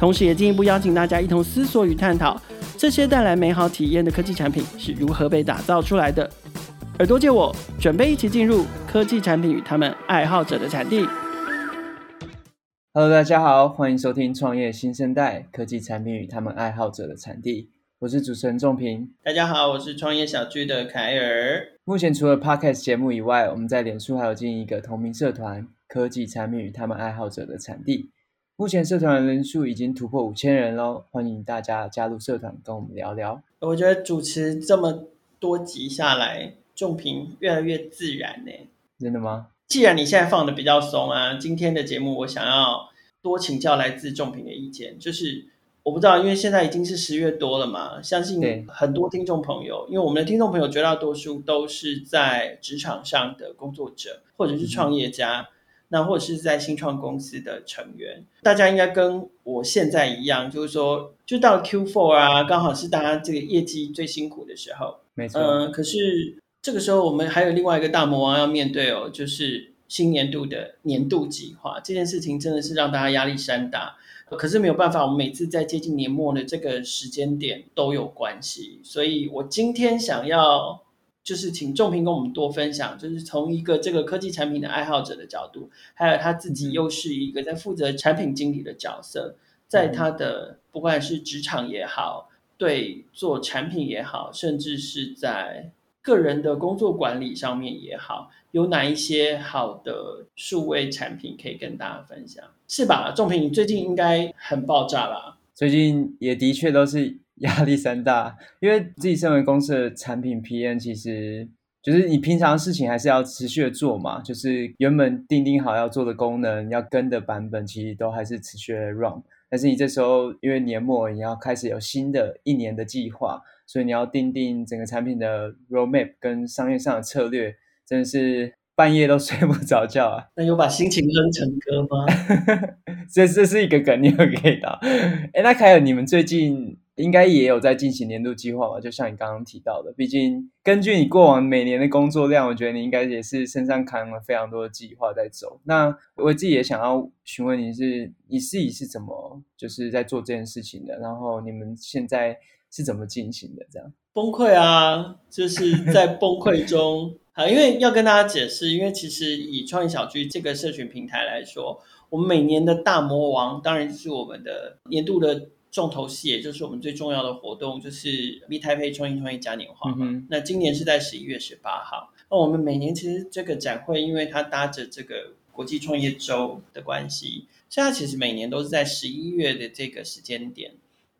同时，也进一步邀请大家一同思索与探讨，这些带来美好体验的科技产品是如何被打造出来的。耳朵借我，准备一起进入科技产品与他们爱好者的产地。Hello，大家好，欢迎收听创业新生代科技产品与他们爱好者的产地。我是主持人仲平。大家好，我是创业小聚的凯尔。目前除了 Podcast 节目以外，我们在脸书还有经营一个同名社团——科技产品与他们爱好者的产地。目前社团的人数已经突破五千人喽，欢迎大家加入社团跟我们聊聊。我觉得主持这么多集下来。仲平越来越自然呢？真的吗？既然你现在放的比较松啊，今天的节目我想要多请教来自仲平的意见。就是我不知道，因为现在已经是十月多了嘛，相信很多听众朋友，因为我们的听众朋友绝大多数都是在职场上的工作者，或者是创业家，嗯、那或者是在新创公司的成员，大家应该跟我现在一样，就是说，就到了 Q4 啊，刚好是大家这个业绩最辛苦的时候。没错。嗯、呃，可是。这个时候，我们还有另外一个大魔王要面对哦，就是新年度的年度计划。这件事情真的是让大家压力山大，可是没有办法，我们每次在接近年末的这个时间点都有关系。所以我今天想要就是请仲平跟我们多分享，就是从一个这个科技产品的爱好者的角度，还有他自己又是一个在负责产品经理的角色，在他的不管是职场也好，对做产品也好，甚至是在个人的工作管理上面也好，有哪一些好的数位产品可以跟大家分享？是吧？仲平，你最近应该很爆炸吧？最近也的确都是压力山大，因为自己身为公司的产品 PM，其实就是你平常事情还是要持续的做嘛，就是原本定定好要做的功能，要跟的版本，其实都还是持续的 run。但是你这时候因为年末，你要开始有新的一年的计划。所以你要定定整个产品的 roadmap 跟商业上的策略，真的是半夜都 睡不着觉啊！那有把心情哼成歌吗？这这是一个梗，你有给到。哎，那凯尔，你们最近应该也有在进行年度计划吧？就像你刚刚提到的，毕竟根据你过往每年的工作量，我觉得你应该也是身上扛了非常多的计划在走。那我自己也想要询问你是，你自己是怎么就是在做这件事情的？然后你们现在。是怎么进行的？这样崩溃啊，就是在崩溃中啊。因为要跟大家解释，因为其实以创业小聚这个社群平台来说，我们每年的大魔王当然是我们的年度的重头戏，也就是我们最重要的活动，就是 Meet Taipei 创意创业嘉年华嘛。嗯、那今年是在十一月十八号。那我们每年其实这个展会，因为它搭着这个国际创业周的关系，所以它其实每年都是在十一月的这个时间点。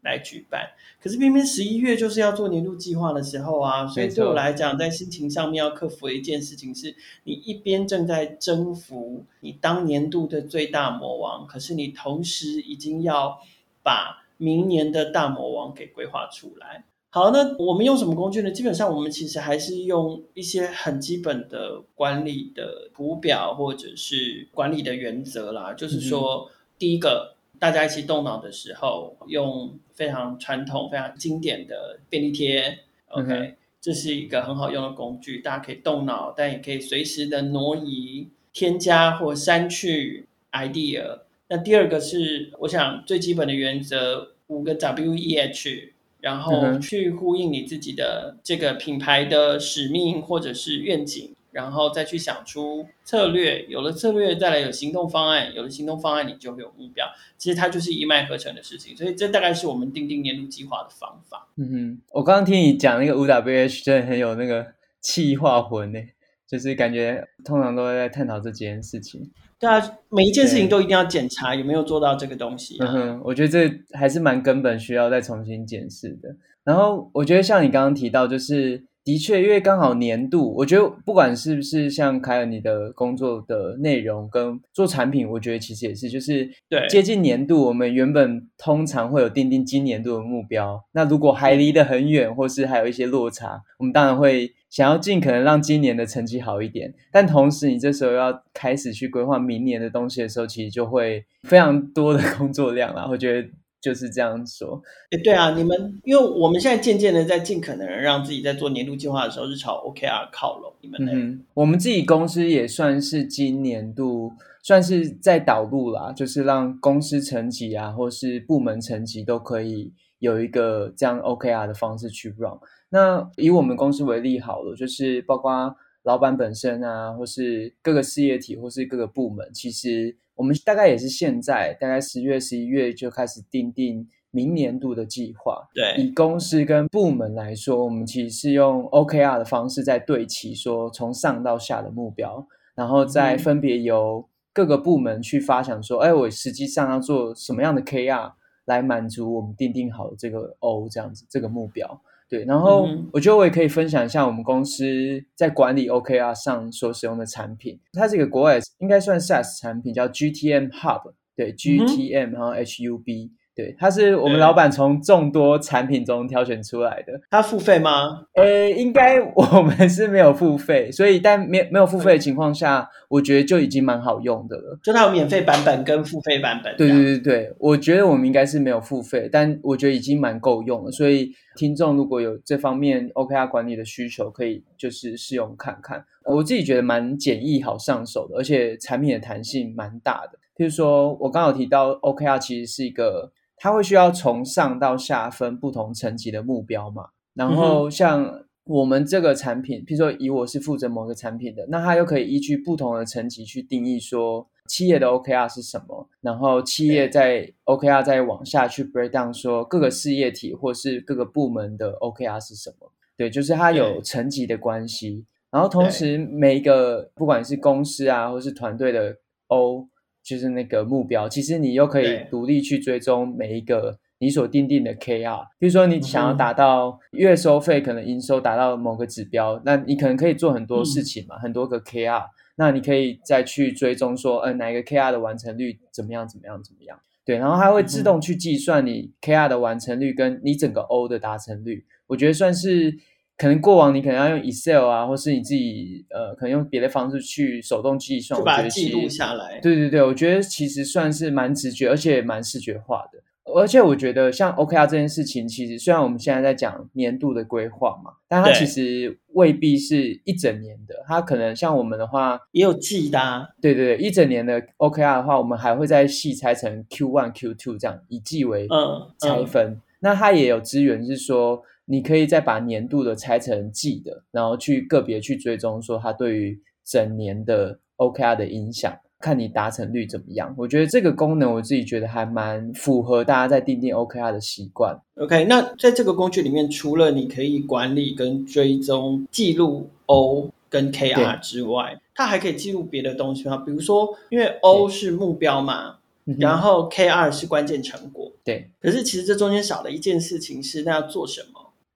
来举办，可是偏偏十一月就是要做年度计划的时候啊，所以对我来讲，在心情上面要克服的一件事情是，你一边正在征服你当年度的最大魔王，可是你同时已经要把明年的大魔王给规划出来。好，那我们用什么工具呢？基本上我们其实还是用一些很基本的管理的图表或者是管理的原则啦，就是说，嗯、第一个。大家一起动脑的时候，用非常传统、非常经典的便利贴，OK，、嗯、这是一个很好用的工具，大家可以动脑，但也可以随时的挪移、添加或删去 idea。那第二个是，我想最基本的原则，五个 W E H，然后去呼应你自己的这个品牌的使命或者是愿景。然后再去想出策略，有了策略，再来有行动方案，有了行动方案，你就会有目标。其实它就是一脉合成的事情，所以这大概是我们定定年度计划的方法。嗯哼，我刚刚听你讲那个五 W H，真的很有那个企划魂呢，就是感觉通常都会在探讨这几件事情。对啊，每一件事情都一定要检查有没有做到这个东西啊。嗯哼，我觉得这还是蛮根本，需要再重新检视的。然后我觉得像你刚刚提到，就是。的的确，因为刚好年度，我觉得不管是不是像凯尔你的工作的内容跟做产品，我觉得其实也是，就是对接近年度，我们原本通常会有定定今年度的目标。那如果还离得很远，或是还有一些落差，我们当然会想要尽可能让今年的成绩好一点。但同时，你这时候要开始去规划明年的东西的时候，其实就会非常多的工作量啦。我觉得。就是这样说，哎，对啊，你们，因为我们现在渐渐的在尽可能让自己在做年度计划的时候是朝 OKR 靠拢。你们呢？嗯，我们自己公司也算是今年度算是在导入啦，就是让公司层级啊，或是部门层级都可以有一个这样 OKR 的方式去 run。那以我们公司为例好了，就是包括老板本身啊，或是各个事业体，或是各个部门，其实。我们大概也是现在，大概十月、十一月就开始定定明年度的计划。对，以公司跟部门来说，我们其实是用 OKR 的方式在对齐，说从上到下的目标，然后再分别由各个部门去发想说，嗯、哎，我实际上要做什么样的 KR 来满足我们定定好的这个 O 这样子这个目标。对，然后我觉得我也可以分享一下我们公司在管理 OKR 上所使用的产品。它是一个国外应该算 SaaS 产品，叫 GTM Hub。对，GTM 然后 HUB。对，它是我们老板从众多产品中挑选出来的。它付费吗？呃，应该我们是没有付费，所以但没没有付费的情况下，我觉得就已经蛮好用的了。就它有免费版本跟付费版本。对对对对，我觉得我们应该是没有付费，但我觉得已经蛮够用了。所以听众如果有这方面 OKR 管理的需求，可以就是试用看看。我自己觉得蛮简易、好上手的，而且产品的弹性蛮大的。譬如说我刚好提到 OKR 其实是一个。它会需要从上到下分不同层级的目标嘛？然后像我们这个产品，譬如说以我是负责某个产品的，那它又可以依据不同的层级去定义说企业的 OKR 是什么，然后企业在 OKR 再往下去 break down 说各个事业体或是各个部门的 OKR 是什么？对，就是它有层级的关系。然后同时每一个不管是公司啊或是团队的 O。就是那个目标，其实你又可以独立去追踪每一个你所定定的 KR。比如说，你想要达到月收费，可能营收达到某个指标，那你可能可以做很多事情嘛，嗯、很多个 KR。那你可以再去追踪说，嗯、呃，哪一个 KR 的完成率怎么样，怎么样，怎么样？对，然后它会自动去计算你 KR 的完成率跟你整个 O 的达成率。我觉得算是。可能过往你可能要用 Excel 啊，或是你自己呃，可能用别的方式去手动计算，就把它记录下来。对对对，我觉得其实算是蛮直觉，而且蛮视觉化的。而且我觉得像 OKR 这件事情，其实虽然我们现在在讲年度的规划嘛，但它其实未必是一整年的。它可能像我们的话，也有季的啊。对对对，一整年的 OKR 的话，我们还会再细拆成 Q one、Q two 这样以季为拆分。嗯嗯、那它也有资源是说。你可以再把年度的拆成季的，然后去个别去追踪，说它对于整年的 OKR 的影响，看你达成率怎么样。我觉得这个功能我自己觉得还蛮符合大家在定定 OKR 的习惯。OK，那在这个工具里面，除了你可以管理跟追踪记录 O 跟 KR 之外，它还可以记录别的东西吗？比如说，因为 O 是目标嘛。然后 KR 是关键成果，对。可是其实这中间少了一件事情是那要做什么？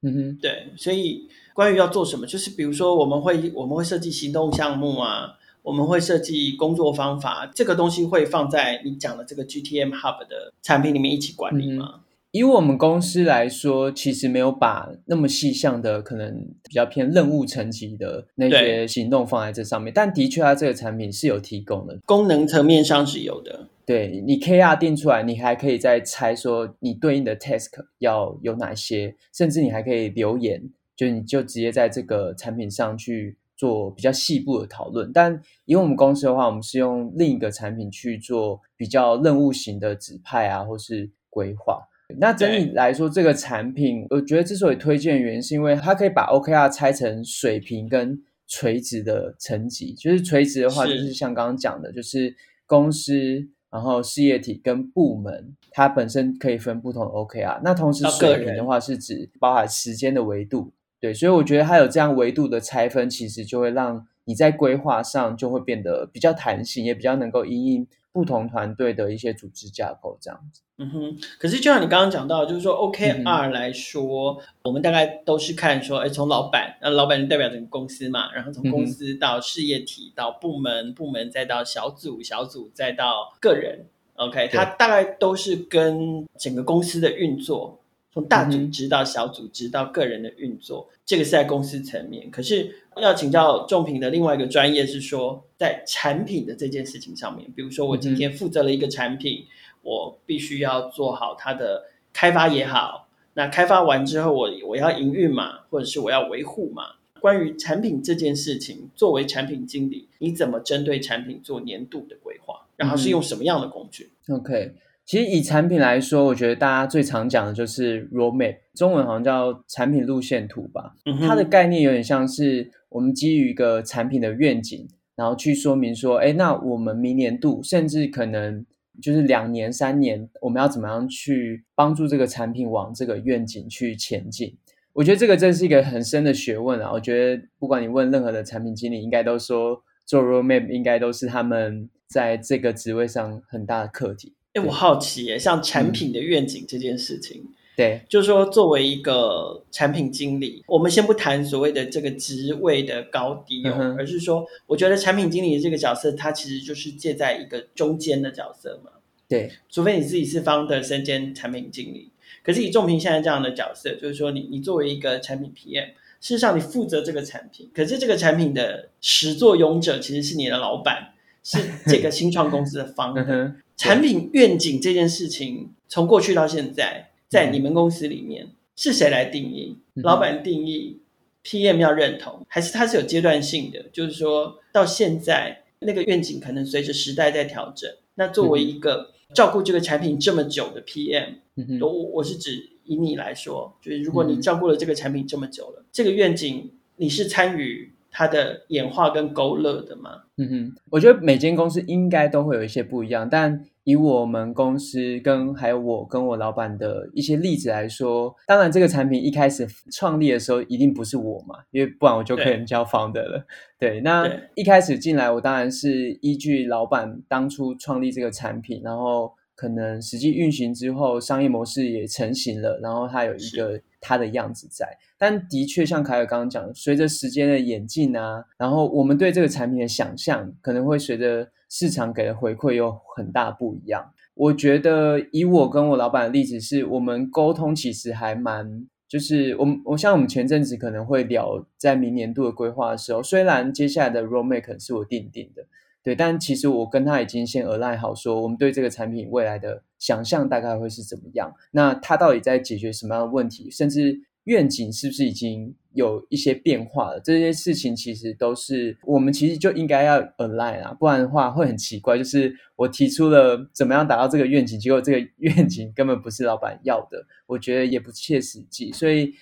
嗯哼，对。所以关于要做什么，就是比如说我们会我们会设计行动项目啊，我们会设计工作方法，这个东西会放在你讲的这个 GTM Hub 的产品里面一起管理吗？以我们公司来说，其实没有把那么细项的，可能比较偏任务层级的那些行动放在这上面。但的确，它这个产品是有提供的，功能层面上是有的。对，你 KR 定出来，你还可以再猜说你对应的 task 要有哪些，甚至你还可以留言，就你就直接在这个产品上去做比较细部的讨论。但以我们公司的话，我们是用另一个产品去做比较任务型的指派啊，或是规划。那整体来说，这个产品，我觉得之所以推荐的原因，是因为它可以把 OKR 拆成水平跟垂直的层级。就是垂直的话，就是像刚刚讲的，就是公司，然后事业体跟部门，它本身可以分不同的 OKR。那同时水平的话，是指包含时间的维度。对，所以我觉得它有这样维度的拆分，其实就会让你在规划上就会变得比较弹性，也比较能够因应不同团队的一些组织架构这样子。嗯哼，可是就像你刚刚讲到，就是说 OKR 来说，嗯、我们大概都是看说，哎，从老板，那老板就代表整个公司嘛，然后从公司到事业体，到部门，部门再到小组，小组再到个人，OK，它大概都是跟整个公司的运作，从大组织到小组织到个人的运作，嗯、这个是在公司层面。可是要请教仲平的另外一个专业是说，在产品的这件事情上面，比如说我今天负责了一个产品。嗯我必须要做好它的开发也好，那开发完之后我，我我要营运嘛，或者是我要维护嘛。关于产品这件事情，作为产品经理，你怎么针对产品做年度的规划？然后是用什么样的工具？嗯，OK，其实以产品来说，我觉得大家最常讲的就是 roadmap，中文好像叫产品路线图吧。嗯。它的概念有点像是我们基于一个产品的愿景，然后去说明说，哎，那我们明年度甚至可能。就是两年、三年，我们要怎么样去帮助这个产品往这个愿景去前进？我觉得这个真是一个很深的学问啊！我觉得不管你问任何的产品经理，应该都说做 roadmap 应该都是他们在这个职位上很大的课题。哎，我好奇耶，像产品的愿景这件事情，嗯、对，就是说作为一个产品经理，我们先不谈所谓的这个职位的高低哦，嗯、而是说，我觉得产品经理的这个角色，它其实就是介在一个中间的角色嘛。对，除非你自己是 founder 身兼产品经理，可是以仲平现在这样的角色，就是说你你作为一个产品 PM，事实上你负责这个产品，可是这个产品的始作俑者其实是你的老板，是这个新创公司的 founder。产品愿景这件事情，从过去到现在，在你们公司里面是谁来定义？老板定义，PM 要认同，还是它是有阶段性的？就是说到现在，那个愿景可能随着时代在调整。那作为一个照顾这个产品这么久的 PM，嗯，我我是指以你来说，就是如果你照顾了这个产品这么久了，嗯、这个愿景你是参与它的演化跟勾勒的吗？嗯哼，我觉得每间公司应该都会有一些不一样，但以我们公司跟还有我跟我老板的一些例子来说，当然这个产品一开始创立的时候一定不是我嘛，因为不然我就可以叫 founder 了。对，对，那一开始进来，我当然是依据老板当初创立这个产品，然后可能实际运行之后，商业模式也成型了，然后它有一个它的样子在。但的确像凯尔刚刚讲，随着时间的演进啊，然后我们对这个产品的想象可能会随着。市场给的回馈有很大不一样。我觉得以我跟我老板的例子是，我们沟通其实还蛮，就是我们我像我们前阵子可能会聊在明年度的规划的时候，虽然接下来的 roadmap 是我定定的，对，但其实我跟他已经先扼要好说，我们对这个产品未来的想象大概会是怎么样，那他到底在解决什么样的问题，甚至愿景是不是已经有一些变化了，这些事情其实都是我们其实就应该要 align 啊，不然的话会很奇怪。就是我提出了怎么样达到这个愿景，结果这个 愿景根本不是老板要的，我觉得也不切实际。所以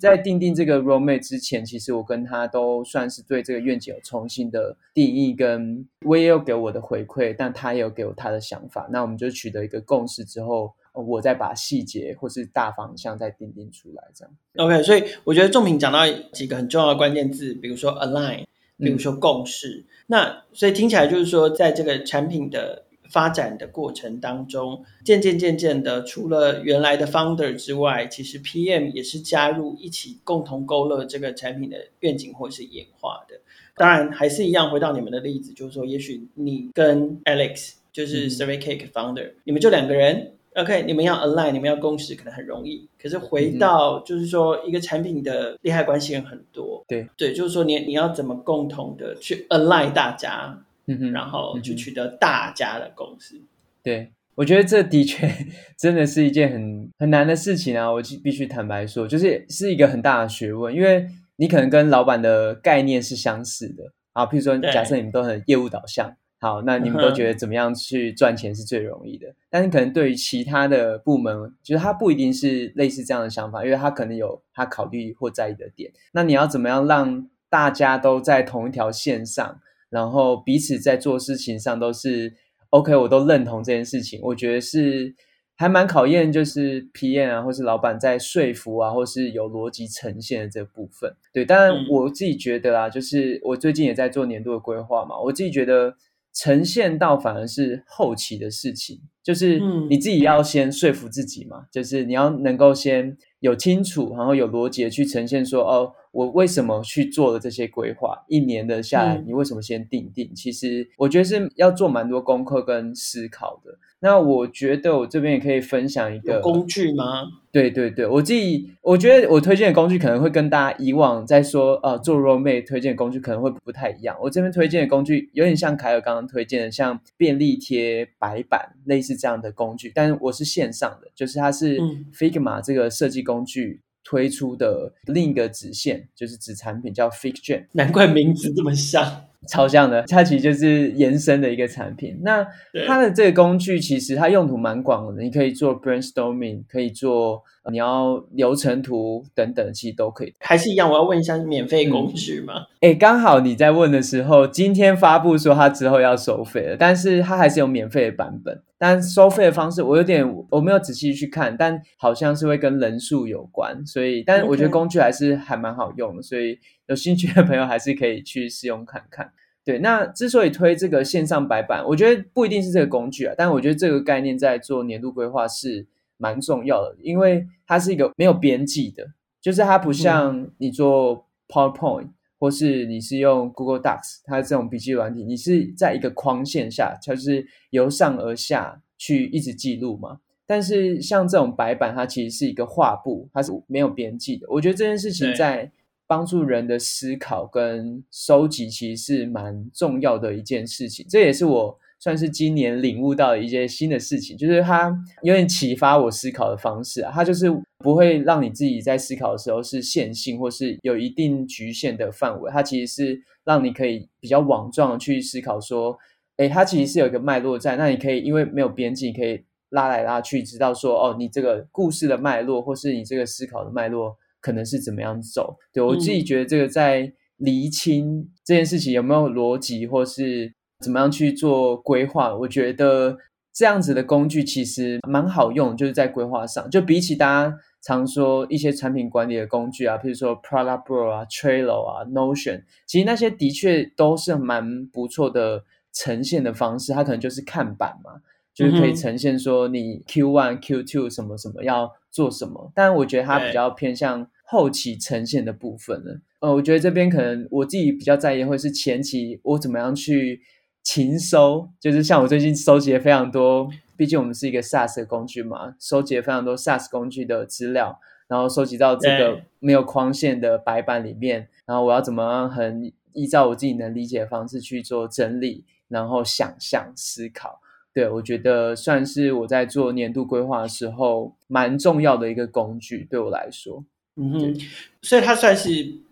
在订定这个 roadmap 之前，其实我跟他都算是对这个愿景有重新的定义，跟我也有给我的回馈，但他也有给我他的想法。那我们就取得一个共识之后。我再把细节或是大方向再定定出来，这样。OK，所以我觉得仲平讲到几个很重要的关键字，比如说 align，比如说共识。嗯、那所以听起来就是说，在这个产品的发展的过程当中，渐渐渐渐的，除了原来的 founder 之外，其实 PM 也是加入一起共同勾勒这个产品的愿景或是演化的。当然，还是一样，回到你们的例子，就是说，也许你跟 Alex 就是 SurveyCake founder，、嗯、你们就两个人。OK，你们要 align，你们要共识，可能很容易。可是回到就是说，一个产品的利害关系人很多。对对，就是说你你要怎么共同的去 align 大家，嗯哼，然后去取得大家的共识。对，我觉得这的确 真的是一件很很难的事情啊！我必须坦白说，就是是一个很大的学问，因为你可能跟老板的概念是相似的啊。譬如说，假设你们都很业务导向。好，那你们都觉得怎么样去赚钱是最容易的？但是可能对于其他的部门，就是他不一定是类似这样的想法，因为他可能有他考虑或在意的点。那你要怎么样让大家都在同一条线上，然后彼此在做事情上都是 OK，我都认同这件事情。我觉得是还蛮考验，就是 PM 啊，或是老板在说服啊，或是有逻辑呈现的这部分。对，当然我自己觉得啊，就是我最近也在做年度的规划嘛，我自己觉得。呈现到反而是后期的事情，就是你自己要先说服自己嘛，嗯、就是你要能够先有清楚，然后有逻辑的去呈现说，哦，我为什么去做了这些规划，一年的下来，你为什么先定定？嗯、其实我觉得是要做蛮多功课跟思考的。那我觉得我这边也可以分享一个工具吗？对对对，我自己我觉得我推荐的工具可能会跟大家以往在说呃做 roadmap 推荐的工具可能会不太一样。我这边推荐的工具有点像凯尔刚刚推荐的，像便利贴、白板类似这样的工具，但是我是线上的，就是它是 Figma 这个设计工具推出的另一个子线，就是子产品叫 FigJam，难怪名字这么像。超像的，它其实就是延伸的一个产品。那它的这个工具其实它用途蛮广的，你可以做 brainstorming，可以做你要流程图等等，其实都可以。还是一样，我要问一下，免费工具吗？哎、嗯，刚好你在问的时候，今天发布说它之后要收费了，但是它还是有免费的版本。但收费的方式我有点我没有仔细去看，但好像是会跟人数有关，所以但我觉得工具还是还蛮好用的，所以有兴趣的朋友还是可以去试用看看。对，那之所以推这个线上白板，我觉得不一定是这个工具啊，但我觉得这个概念在做年度规划是蛮重要的，因为它是一个没有边际的，就是它不像你做 PowerPoint、嗯、或是你是用 Google Docs，它这种笔记软体，你是在一个框线下，就是由上而下去一直记录嘛。但是像这种白板，它其实是一个画布，它是没有边际的。我觉得这件事情在帮助人的思考跟收集，其实是蛮重要的一件事情。这也是我算是今年领悟到的一些新的事情，就是它有点启发我思考的方式啊。它就是不会让你自己在思考的时候是线性或是有一定局限的范围，它其实是让你可以比较网状去思考说，诶，它其实是有一个脉络在。那你可以因为没有边际，可以拉来拉去，知道说，哦，你这个故事的脉络，或是你这个思考的脉络。可能是怎么样走？对，我自己觉得这个在厘清这件事情有没有逻辑，或是怎么样去做规划，我觉得这样子的工具其实蛮好用，就是在规划上，就比起大家常说一些产品管理的工具啊，譬如说 Product Board 啊、Trello 啊、Notion，其实那些的确都是蛮不错的呈现的方式，它可能就是看板嘛。就是可以呈现说你 Q one Q two 什么什么要做什么，但我觉得它比较偏向后期呈现的部分了。呃，我觉得这边可能我自己比较在意会是前期我怎么样去勤收，就是像我最近收集了非常多，毕竟我们是一个 SaaS 的工具嘛，收集了非常多 SaaS 工具的资料，然后收集到这个没有框线的白板里面，然后我要怎么样很依照我自己能理解的方式去做整理，然后想象思考。对，我觉得算是我在做年度规划的时候蛮重要的一个工具，对我来说。嗯哼，所以它算是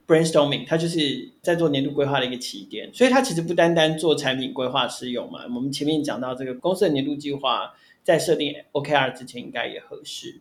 brainstorming，它就是在做年度规划的一个起点。所以它其实不单单做产品规划使用嘛。我们前面讲到这个公司的年度计划，在设定 OKR 之前应该也合适。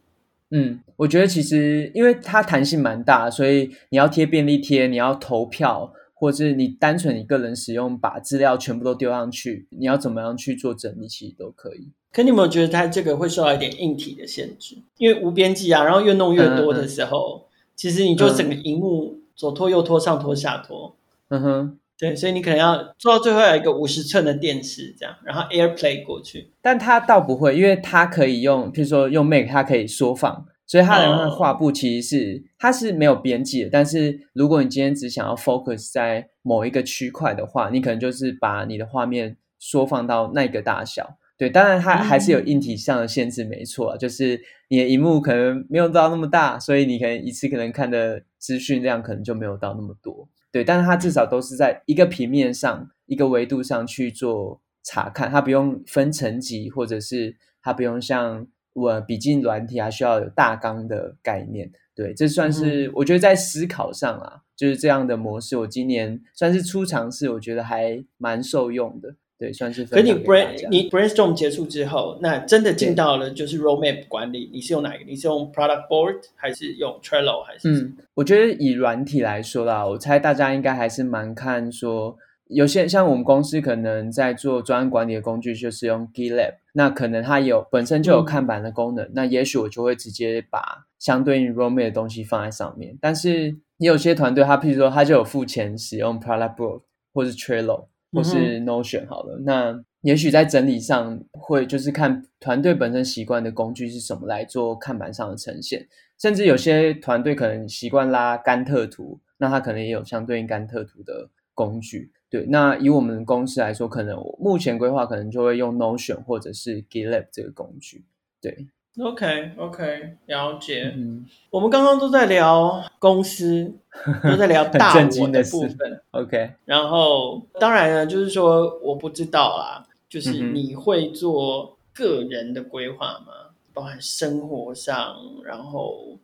嗯，我觉得其实因为它弹性蛮大，所以你要贴便利贴，你要投票。或者是你单纯一个人使用，把资料全部都丢上去，你要怎么样去做整理，其实都可以。可你有没有觉得它这个会受到一点硬体的限制？因为无边际啊，然后越弄越多的时候，嗯嗯其实你就整个荧幕左拖右拖，上拖下拖。嗯哼，对，所以你可能要做到最后有一个五十寸的电池这样，然后 AirPlay 过去。但它倒不会，因为它可以用，譬如说用 Mac，它可以缩放。所以它的画布其实是、oh. 它是没有边际的，但是如果你今天只想要 focus 在某一个区块的话，你可能就是把你的画面缩放到那个大小。对，当然它还是有硬体上的限制，没错，mm. 就是你的荧幕可能没有到那么大，所以你可能一次可能看的资讯量可能就没有到那么多。对，但是它至少都是在一个平面上、一个维度上去做查看，它不用分层级，或者是它不用像。我笔记软体还需要有大纲的概念，对，这算是我觉得在思考上啊，嗯、就是这样的模式。我今年算是初尝试，我觉得还蛮受用的，对，算是。可你 brain 你 brainstorm 结束之后，那真的进到了就是 roadmap 管理，你是用哪一个？你是用 product board 还是用 Trello 还是？嗯，我觉得以软体来说啦，我猜大家应该还是蛮看说。有些像我们公司可能在做专案管理的工具，就是用 GitLab，那可能它有本身就有看板的功能，嗯、那也许我就会直接把相对应 roadmap 的东西放在上面。但是也有些团队，他譬如说他就有付钱使用 Product Board 或是 Trello，或是 Notion 好了。嗯、那也许在整理上会就是看团队本身习惯的工具是什么来做看板上的呈现，甚至有些团队可能习惯拉甘特图，那它可能也有相对应甘特图的工具。对，那以我们公司来说，可能我目前规划可能就会用 Notion 或者是 GitLab 这个工具。对，OK OK，了解。嗯，我们刚刚都在聊公司，都在聊大我的部分。OK，然后当然呢，就是说我不知道啦，就是你会做个人的规划吗？嗯、包含生活上，然后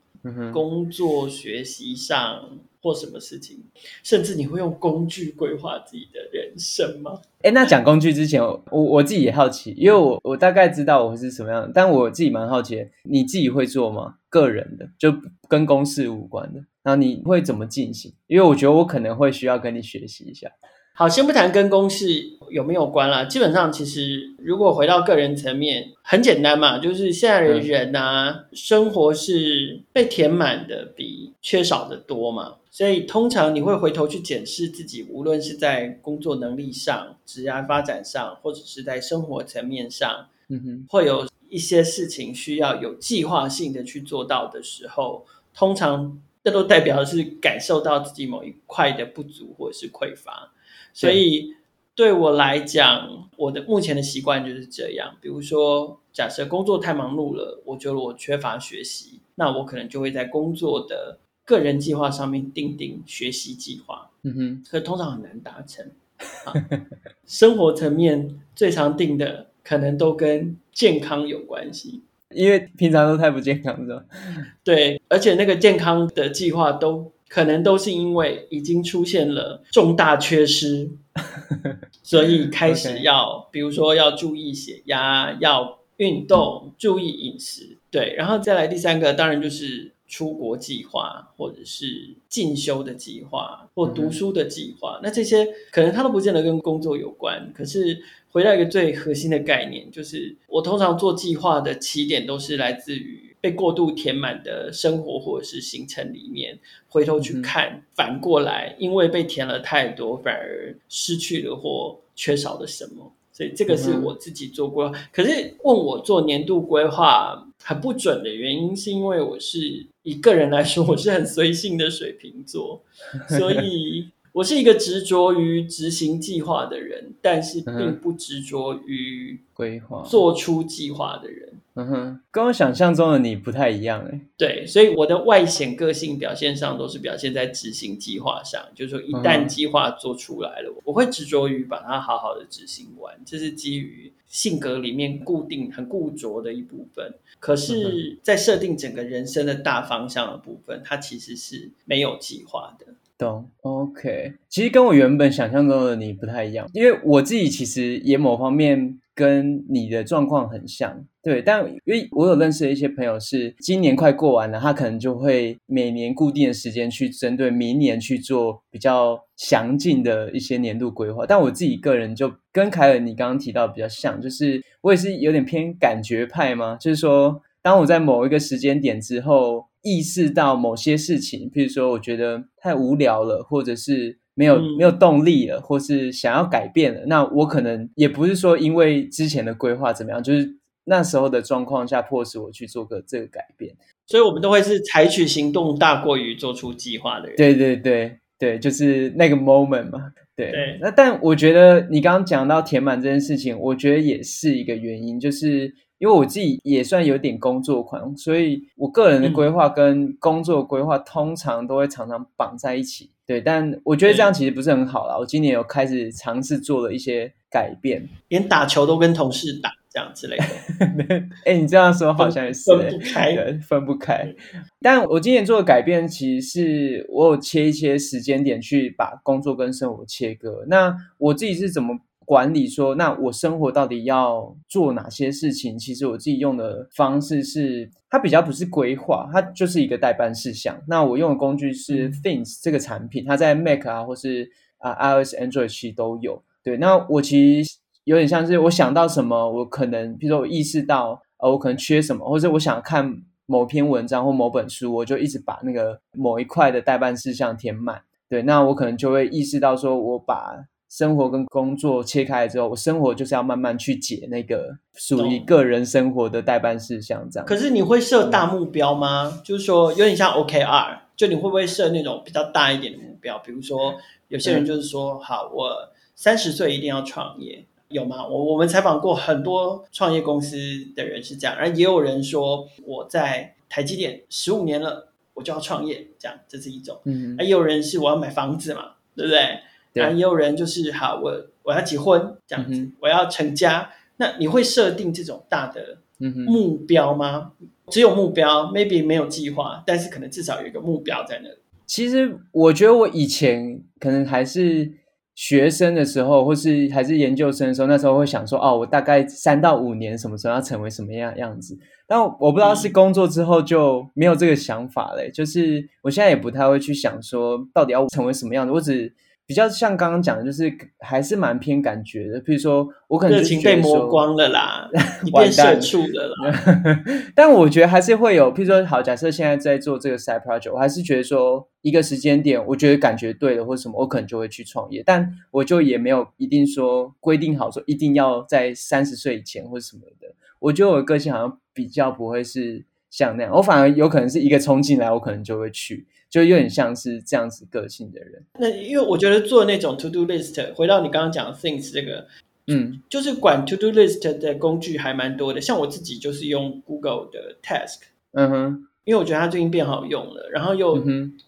工作学习上。或什么事情，甚至你会用工具规划自己的人生吗？哎，那讲工具之前，我我自己也好奇，因为我我大概知道我是什么样的，但我自己蛮好奇，你自己会做吗？个人的，就跟公司无关的，那你会怎么进行？因为我觉得我可能会需要跟你学习一下。好，先不谈跟公式有没有关啦。基本上，其实如果回到个人层面，很简单嘛，就是现在的人啊，嗯、生活是被填满的比缺少的多嘛。所以，通常你会回头去检视自己，无论是在工作能力上、职业发展上，或者是在生活层面上，嗯哼，会有一些事情需要有计划性的去做到的时候，通常这都代表的是感受到自己某一块的不足或者是匮乏。所以对我来讲，我的目前的习惯就是这样。比如说，假设工作太忙碌了，我觉得我缺乏学习，那我可能就会在工作的个人计划上面定定学习计划。嗯哼，可通常很难达成。生活层面最常定的，可能都跟健康有关系，因为平常都太不健康是吧。对，而且那个健康的计划都。可能都是因为已经出现了重大缺失，所以开始要.比如说要注意血压，要运动，注意饮食，对，然后再来第三个，当然就是出国计划，或者是进修的计划，或读书的计划。嗯、那这些可能它都不见得跟工作有关，可是回到一个最核心的概念，就是我通常做计划的起点都是来自于。被过度填满的生活或者是行程里面，回头去看，嗯、反过来，因为被填了太多，反而失去了或缺少了什么。所以这个是我自己做过。嗯、可是问我做年度规划很不准的原因，是因为我是一个人来说，我是很随性的水瓶座，所以。我是一个执着于执行计划的人，但是并不执着于规划做出计划的人。嗯哼，跟我想象中的你不太一样诶。对，所以我的外显个性表现上都是表现在执行计划上，就是说一旦计划做出来了，我会执着于把它好好的执行完，这是基于性格里面固定很固着的一部分。可是，在设定整个人生的大方向的部分，它其实是没有计划的。懂，OK。其实跟我原本想象中的你不太一样，因为我自己其实也某方面跟你的状况很像，对。但因为我有认识的一些朋友是今年快过完了，他可能就会每年固定的时间去针对明年去做比较详尽的一些年度规划。但我自己个人就跟凯尔你刚刚提到比较像，就是我也是有点偏感觉派嘛，就是说当我在某一个时间点之后。意识到某些事情，譬如说，我觉得太无聊了，或者是没有、嗯、没有动力了，或是想要改变了，那我可能也不是说因为之前的规划怎么样，就是那时候的状况下迫使我去做个这个改变。所以，我们都会是采取行动大过于做出计划的人。对对对对，就是那个 moment 嘛。对。对那但我觉得你刚刚讲到填满这件事情，我觉得也是一个原因，就是。因为我自己也算有点工作狂，所以我个人的规划跟工作规划通常都会常常绑在一起。对，但我觉得这样其实不是很好啦。我今年有开始尝试做了一些改变，连打球都跟同事打这样之类的。哎，你这样说好像也是分不开的，分不开。但我今年做的改变，其实是我有切一些时间点去把工作跟生活切割。那我自己是怎么？管理说，那我生活到底要做哪些事情？其实我自己用的方式是，它比较不是规划，它就是一个代办事项。那我用的工具是 Things 这个产品，它在 Mac 啊，或是啊 iOS、Android 其实都有。对，那我其实有点像是我想到什么，我可能，比如说我意识到，呃，我可能缺什么，或者我想看某篇文章或某本书，我就一直把那个某一块的代办事项填满。对，那我可能就会意识到说，我把生活跟工作切开之后，我生活就是要慢慢去解那个属于个人生活的待办事项，这样。可是你会设大目标吗？嗯、就是说有点像 OKR，就你会不会设那种比较大一点的目标？比如说有些人就是说，嗯、好，我三十岁一定要创业，有吗？我我们采访过很多创业公司的人是这样，而也有人说我在台积电十五年了，我就要创业，这样这是一种。嗯，也有人是我要买房子嘛，对不对？啊，也有人就是好，我我要结婚这样子，嗯、我要成家。那你会设定这种大的目标吗？嗯、只有目标，maybe 没有计划，但是可能至少有一个目标在那里。其实我觉得我以前可能还是学生的时候，或是还是研究生的时候，那时候会想说，哦，我大概三到五年什么时候要成为什么样样子。但我不知道是工作之后就没有这个想法嘞。嗯、就是我现在也不太会去想说，到底要成为什么样子，我只。比较像刚刚讲的，就是还是蛮偏感觉的。比如说，我可能热情被磨光了啦，你变社畜了啦。但我觉得还是会有，譬如说，好，假设现在在做这个 side project，我还是觉得说一个时间点，我觉得感觉对了或者什么，我可能就会去创业。但我就也没有一定说规定好说一定要在三十岁以前或者什么的。我觉得我的个性好像比较不会是像那样，我反而有可能是一个冲进来，我可能就会去。就有点像是这样子个性的人。那因为我觉得做那种 to do list，回到你刚刚讲的 things 这个，嗯，就是管 to do list 的工具还蛮多的。像我自己就是用 Google 的 Task，嗯哼，因为我觉得它最近变好用了，然后又、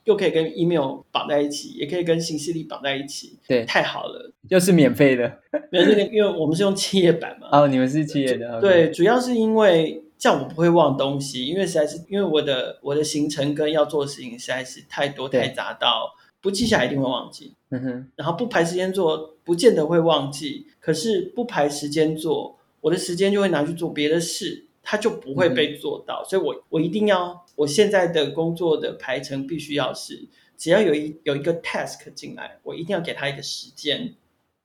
又可以跟 email 绑在一起，也可以跟行事历绑在一起，对，太好了，又是免费的。没有那个，因为我们是用企业版嘛。哦，你们是企业的，对，主要是因为。这样我不会忘东西，因为实在是因为我的我的行程跟要做的事情实在是太多太杂到不记下来一定会忘记。嗯哼，然后不排时间做，不见得会忘记。可是不排时间做，我的时间就会拿去做别的事，它就不会被做到。嗯，所以我我一定要，我现在的工作的排程必须要是，只要有一有一个 task 进来，我一定要给他一个时间。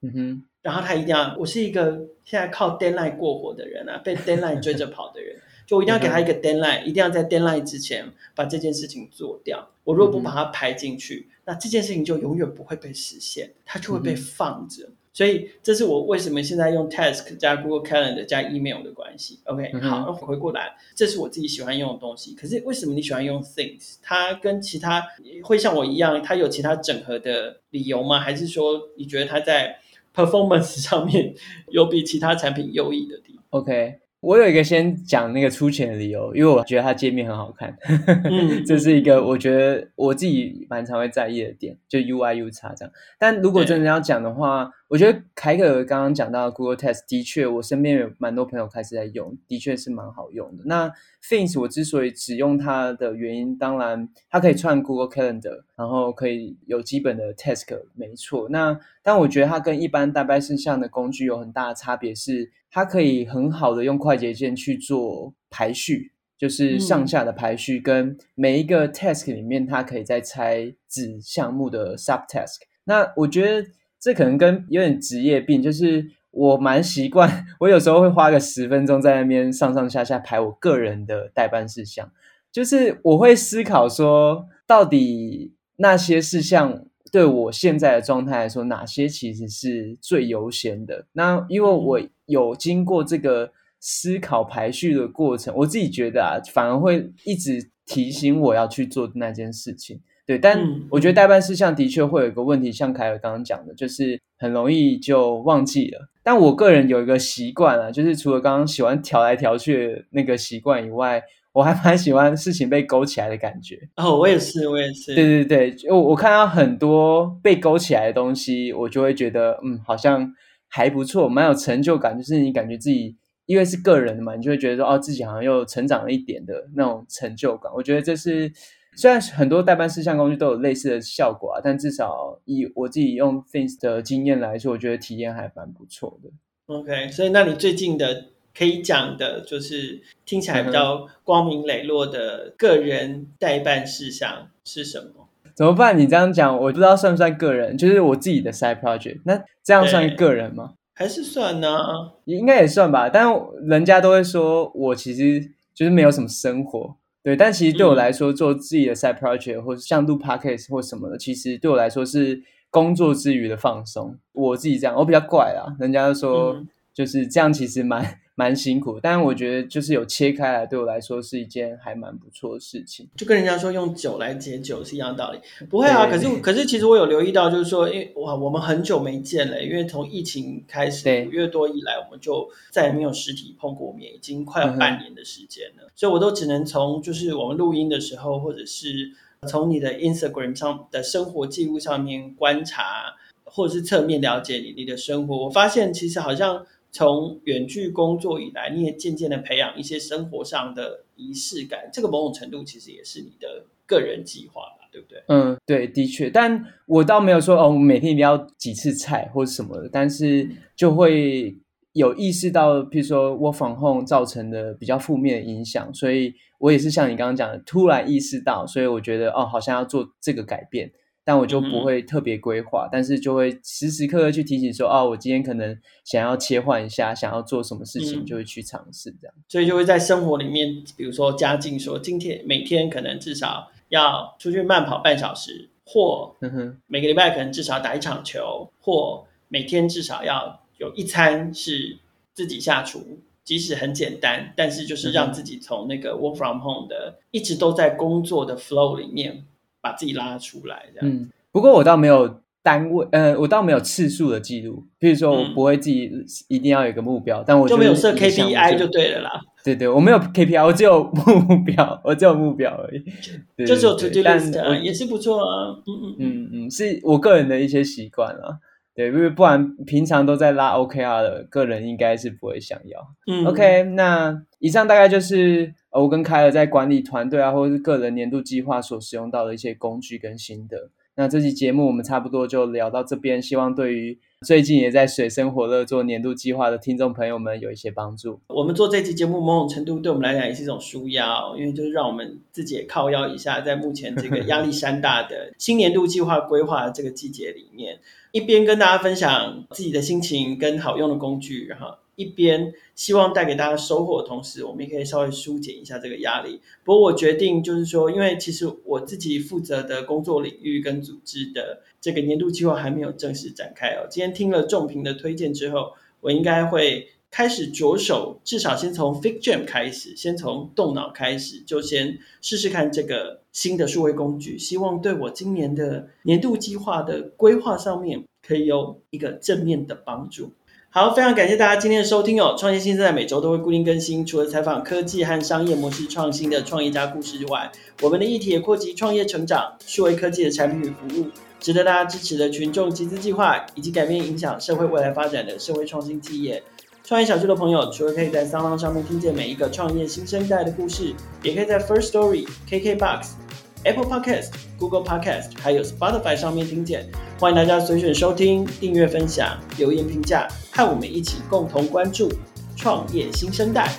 嗯哼。然后他一定要，我是一个现在靠 deadline 过活的人啊，被 deadline 追着跑的人，就我一定要给他一个 deadline，一定要在 deadline 之前把这件事情做掉。我如果不把它排进去，那这件事情就永远不会被实现，它就会被放着。所以这是我为什么现在用 task 加 Google Calendar 加 email 的关系。OK，好，回过来，这是我自己喜欢用的东西。可是为什么你喜欢用 Things？它跟其他会像我一样，它有其他整合的理由吗？还是说你觉得它在 performance 上面有比其他产品优异的地方。OK，我有一个先讲那个出钱的理由，因为我觉得它界面很好看，嗯、这是一个我觉得我自己蛮常会在意的点，就 UI UX 这样。但如果真的要讲的话，我觉得凯可刚刚讲到 Google Test，的确，我身边有蛮多朋友开始在用，的确是蛮好用的。那 Things 我之所以只用它的原因，当然它可以串 Google Calendar，然后可以有基本的 Task，没错。那但我觉得它跟一般待办事项的工具有很大的差别，是它可以很好的用快捷键去做排序，就是上下的排序，嗯、跟每一个 Task 里面它可以再拆子项目的 Subtask。那我觉得。这可能跟有点职业病，就是我蛮习惯，我有时候会花个十分钟在那边上上下下排我个人的待办事项，就是我会思考说，到底那些事项对我现在的状态来说，哪些其实是最优先的？那因为我有经过这个思考排序的过程，我自己觉得啊，反而会一直提醒我要去做那件事情。对，但我觉得待办事项的确会有一个问题，像凯尔刚刚讲的，就是很容易就忘记了。但我个人有一个习惯啊，就是除了刚刚喜欢调来调去的那个习惯以外，我还蛮喜欢事情被勾起来的感觉。哦，我也是，我也是。对对对，就我看到很多被勾起来的东西，我就会觉得，嗯，好像还不错，蛮有成就感。就是你感觉自己，因为是个人的嘛，你就会觉得说，哦，自己好像又成长了一点的那种成就感。我觉得这是。虽然很多代办事项工具都有类似的效果啊，但至少以我自己用 Things 的经验来说，我觉得体验还蛮不错的。OK，所以那你最近的可以讲的，就是听起来比较光明磊落的个人代办事项是什么？怎么办？你这样讲，我不知道算不算个人，就是我自己的 side project，那这样算个人吗？还是算呢？应该也算吧，但人家都会说我其实就是没有什么生活。对，但其实对我来说，做自己的 side project，或者像录 podcast 或什么的，其实对我来说是工作之余的放松。我自己这样，我比较怪啦，人家就说就是这样，其实蛮。嗯 蛮辛苦，但是我觉得就是有切开来，对我来说是一件还蛮不错的事情。就跟人家说用酒来解酒是一样的道理。不会啊，可是可是其实我有留意到，就是说，因为哇，我们很久没见了，因为从疫情开始五月多以来，我们就再也没有实体碰过面，已经快要半年的时间了。嗯、所以我都只能从就是我们录音的时候，或者是从你的 Instagram 上的生活记录上面观察，或者是侧面了解你你的生活。我发现其实好像。从远距工作以来，你也渐渐的培养一些生活上的仪式感，这个某种程度其实也是你的个人计划吧，对不对？嗯，对，的确，但我倒没有说哦，每天一定要几次菜或者什么的，但是就会有意识到，譬如说我防控造成的比较负面的影响，所以我也是像你刚刚讲的，突然意识到，所以我觉得哦，好像要做这个改变。但我就不会特别规划，嗯、但是就会时时刻刻去提醒说，哦，我今天可能想要切换一下，想要做什么事情，就会去尝试这样。所以就会在生活里面，比如说加进说，今天每天可能至少要出去慢跑半小时，或每个礼拜可能至少打一场球，或每天至少要有一餐是自己下厨，即使很简单，但是就是让自己从那个 work from home 的一直都在工作的 flow 里面。把自己拉出来，这样。嗯，不过我倒没有单位，呃，我倒没有次数的记录。比如说，我不会自己一定要有一个目标，嗯、但我就没有设 KPI 就对了啦。对对，我没有 KPI，我只有目标，我只有目标而已。对对对，就是有 to do list 也是不错啊。嗯嗯嗯嗯，是我个人的一些习惯啊。对，因为不然平常都在拉 OKR 的个人，应该是不会想要。嗯，OK，那以上大概就是。我跟凯尔在管理团队啊，或者是个人年度计划所使用到的一些工具跟心得。那这期节目我们差不多就聊到这边，希望对于最近也在水深火热做年度计划的听众朋友们有一些帮助。我们做这期节目，某种程度对我们来讲也是一种舒压，因为就是让我们自己也靠腰一下，在目前这个压力山大的新年度计划规划的这个季节里面，一边跟大家分享自己的心情跟好用的工具，然后。一边希望带给大家收获的同时，我们也可以稍微疏解一下这个压力。不过我决定就是说，因为其实我自己负责的工作领域跟组织的这个年度计划还没有正式展开哦。今天听了仲平的推荐之后，我应该会开始着手，至少先从 FigJam 开始，先从动脑开始，就先试试看这个新的数位工具，希望对我今年的年度计划的规划上面可以有一个正面的帮助。好，非常感谢大家今天的收听哦！创业新生代每周都会固定更新，除了采访科技和商业模式创新的创业家故事之外，我们的议题也扩及创业成长、数位科技的产品与服务，值得大家支持的群众集资计划，以及改变影响社会未来发展的社会创新企业。创业小区的朋友，除了可以在 SoundOn 上面听见每一个创业新生代的故事，也可以在 First Story、KKBox。Apple Podcast、Google Podcast，还有 Spotify 上面听见，欢迎大家随选收听、订阅、分享、留言评价，和我们一起共同关注创业新生代。